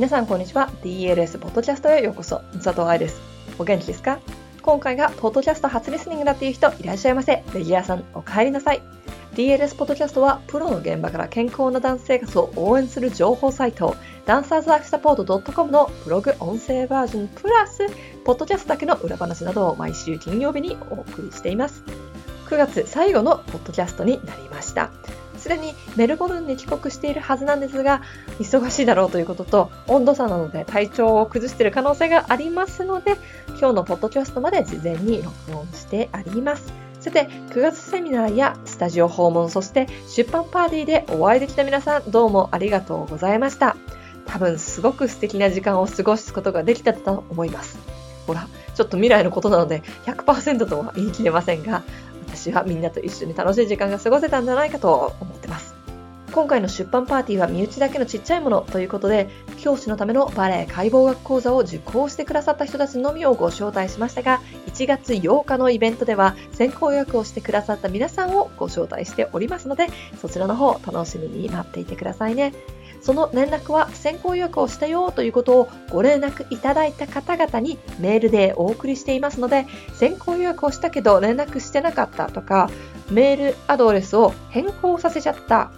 皆さんこんにちは。DLS ポッドキャストへようこそ。佐藤愛です。お元気ですか？今回がポッドキャスト初リスニングだっていう人いらっしゃいませ。レギュラーさんお帰りなさい。DLS ポッドキャストはプロの現場から健康なダンス生活を応援する情報サイト。ダンサーズライフサポート .com のブログ音声バージョン。プラスポッドキャストだけの裏話などを毎週金曜日にお送りしています。9月最後のポッドキャストになりました。すでにメルボルンに帰国しているはずなんですが、忙しいだろうということと、温度差なので体調を崩している可能性がありますので、今日のポッドキャストまで事前に録音してあります。さて、9月セミナーやスタジオ訪問、そして出版パーティーでお会いできた皆さん、どうもありがとうございました。多分すごく素敵な時間を過ごすことができたと思います。ほら、ちょっと未来のことなので100%とは言い切れませんが、私はみんなと一緒に楽しい時間が過ごせたんじゃないかと思ってます。今回の出版パーティーは身内だけのちっちゃいものということで、教師のためのバレエ解剖学講座を受講してくださった人たちのみをご招待しましたが、1月8日のイベントでは先行予約をしてくださった皆さんをご招待しておりますので、そちらの方楽しみに待っていてくださいね。その連絡は先行予約をしたよということをご連絡いただいた方々にメールでお送りしていますので、先行予約をしたけど連絡してなかったとか、メールアドレスを変更させちゃった。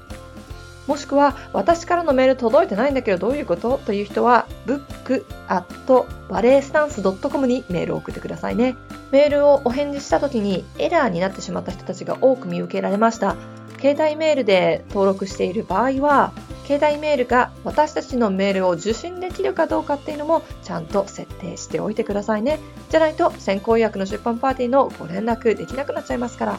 もしくは私からのメール届いてないんだけどどういうこと？という人は book.balletstance.com にメールを送ってくださいね。メールをお返事した時にエラーになってしまった人たちが多く見受けられました。携帯メールで登録している場合は携帯メールが私たちのメールを受信できるかどうかっていうのもちゃんと設定しておいてくださいね。じゃないと先行予約の出版パーティーのご連絡できなくなっちゃいますから。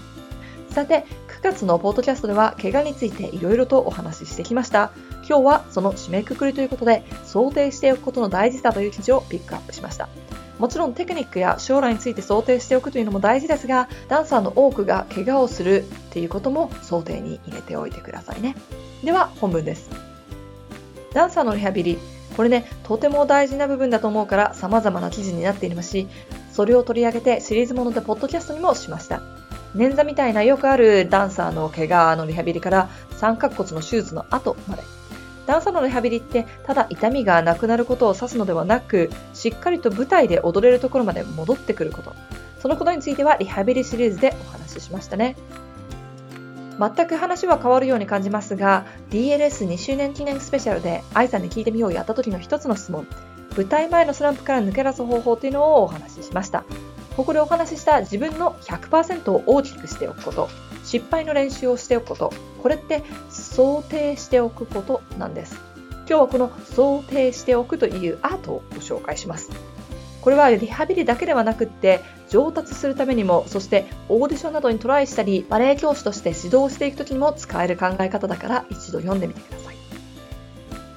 さて、9月のポートキャストでは怪我についていろいろとお話ししてきました。今日はその締めくくりということで想定しておくことの大事さという記事をピックアップしました。もちろんテクニックや将来について想定しておくというのも大事ですが、ダンサーの多くが怪我をするっていうことも想定に入れておいてくださいね。では本文です。ダンサーのリハビリ、これね、とても大事な部分だと思うから様々な記事になっていますし、それを取り上げてシリーズものでポッドキャストにもしました。捻挫みたいなよくあるダンサーの怪我のリハビリから三角骨の手術の後まで。ダンサーのリハビリってただ痛みがなくなることを指すのではなく、しっかりと舞台で踊れるところまで戻ってくること。そのことについてはリハビリシリーズでお話ししましたね。全く話は変わるように感じますが、DLS2 周年記念スペシャルで愛さんに聞いてみようやった時の一つの質問、舞台前のスランプから抜け出す方法というのをお話ししました。ここでお話しした自分の100%を大きくしておくこと、失敗の練習をしておくこと、これって想定しておくことなんです。今日はこの想定しておくというアートをご紹介します。これはリハビリだけではなくって上達するためにもそしてオーディションなどにトライしたりバレエ教師として指導していく時にも使える考え方だから一度読んでみてください。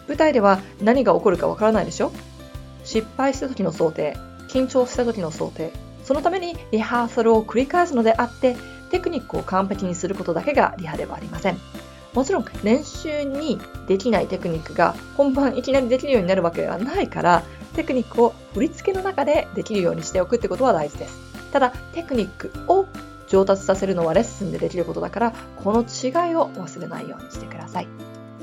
舞台では何が起こるかわからないでしょ？失敗した時の想定緊張した時の想定そのためにリハーサルを繰り返すのであってテクニックを完璧にすることだけがリハではありません。もちろん練習にできないテクニックが本番いきなりできるようになるわけではないからテクニックを振り付けの中でできるようにしておくってことは大事です。ただ、テクニックを上達させるのはレッスンでできることだから、この違いを忘れないようにしてください。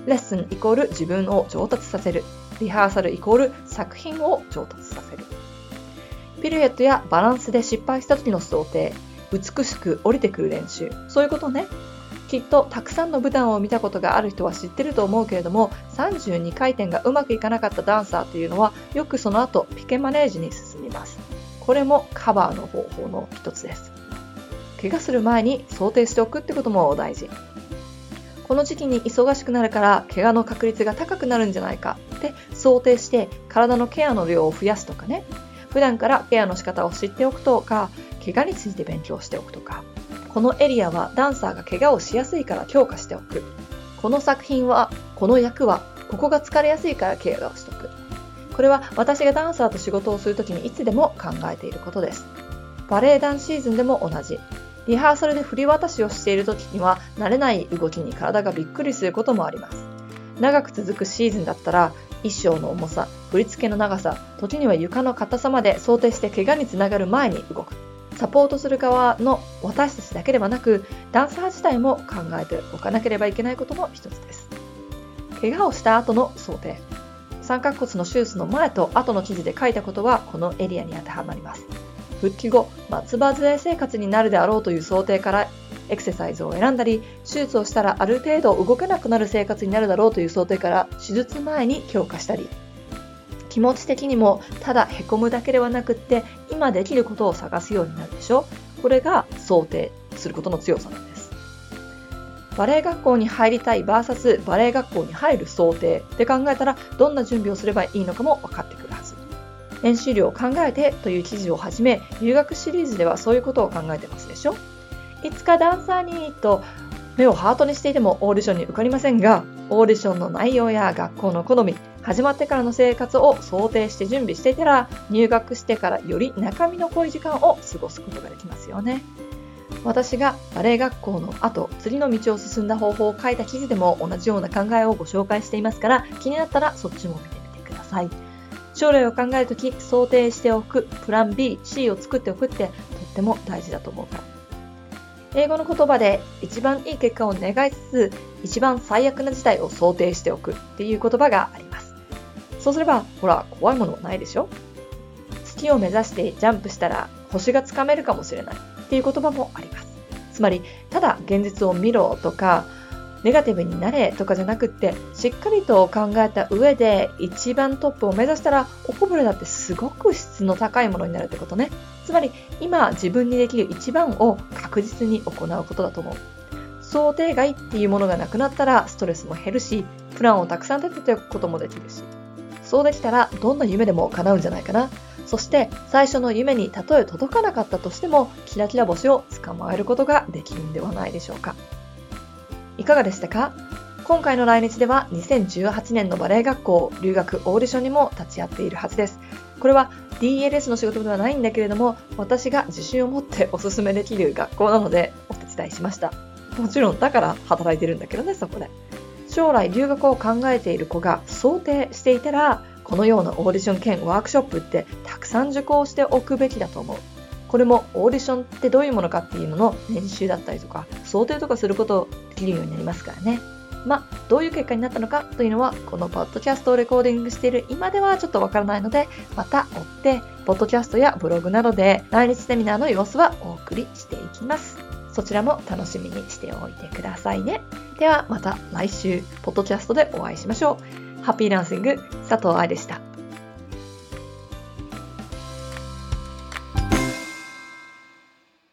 レッスンイコール自分を上達させる。リハーサルイコール作品を上達させる。ピルエットやバランスで失敗した時の想定、美しく降りてくる練習、そういうことね。きっとたくさんの舞台を見たことがある人は知ってると思うけれども32回転がうまくいかなかったダンサーというのはよくその後ピケマネージに進みますこれもカバーの方法の一つです。怪我する前に想定しておくってことも大事。この時期に忙しくなるから怪我の確率が高くなるんじゃないか。って想定して体のケアの量を増やすとかね。普段からケアの仕方を知っておくとか怪我について勉強しておくとか。このエリアはダンサーが怪我をしやすいから強化しておく。この作品は、この役は、ここが疲れやすいから怪我をしとく。これは私がダンサーと仕事をするときにいつでも考えていることです。バレエダンシーズンでも同じ。リハーサルで振り渡しをしているときには慣れない動きに体がびっくりすることもあります。長く続くシーズンだったら衣装の重さ、振り付けの長さ、時には床の硬さまで想定して怪我につながる前に動く。サポートする側の私たちだけではなくダンサー自体も考えておかなければいけないことの一つです怪我をした後の想定三角骨の手術の前と後の記事で書いたことはこのエリアに当てはまります。復帰後、松葉杖生活になるであろうという想定からエクササイズを選んだり、手術をしたらある程度動けなくなる生活になるだろうという想定から手術前に強化したり、気持ち的にもただへこむだけではなくって今できることを探すようになるでしょこれが想定することの強さなんです。バレエ学校に入りたい VS バレエ学校に入る想定で考えたらどんな準備をすればいいのかも分かってくるはず。練習量を考えてという記事をはじめ留学シリーズではそういうことを考えてますでしょ？いつかダンサーにと目をハートにしていてもオーディションに受かりませんがオーディションの内容や学校の好み始まってからの生活を想定して準備していたら入学してからより中身の濃い時間を過ごすことができますよね。私がバレエ学校の後、次の道を進んだ方法を書いた記事でも同じような考えをご紹介していますから、気になったらそっちも見てみてください。将来を考えるとき、想定しておく、プラン B、C を作っておくってとっても大事だと思うから。英語の言葉で一番いい結果を願いつつ、一番最悪な事態を想定しておくっていう言葉があります。そうすれば、ほら、怖いものはないでしょ？月を目指してジャンプしたら星がつかめるかもしれない。っていう言葉もあります。つまり、ただ現実を見ろとか、ネガティブになれとかじゃなくって、しっかりと考えた上で一番トップを目指したら、おこぼれだってすごく質の高いものになるってことね。つまり、今自分にできる一番を確実に行うことだと思う。想定外っていうものがなくなったらストレスも減るし、プランをたくさん立てておくこともできるし、そうできたらどんな夢でも叶うんじゃないかな。そして最初の夢にたとえ届かなかったとしてもキラキラ星を捕まえることができるんではないでしょうか。いかがでしたか？今回の来日では2018年のバレエ学校留学オーディションにも立ち会っているはずです。これは DLS の仕事ではないんだけれども私が自信を持っておすすめできる学校なのでお手伝いしました。もちろんだから働いてるんだけどね、そこで。将来留学を考えている子が想定していたらこのようなオーディション兼ワークショップってたくさん受講しておくべきだと思う。これもオーディションってどういうものかっていうのの練習だったりとか、想定とかすることできるようになりますからね。まあ、どういう結果になったのかというのは、このポッドキャストをレコーディングしている今ではちょっとわからないので、また追って、ポッドキャストやブログなどで来日セミナーの様子はお送りしていきます。そちらも楽しみにしておいてくださいね。ではまた来週、ポッドキャストでお会いしましょう。ハッピーランシング佐藤愛でした。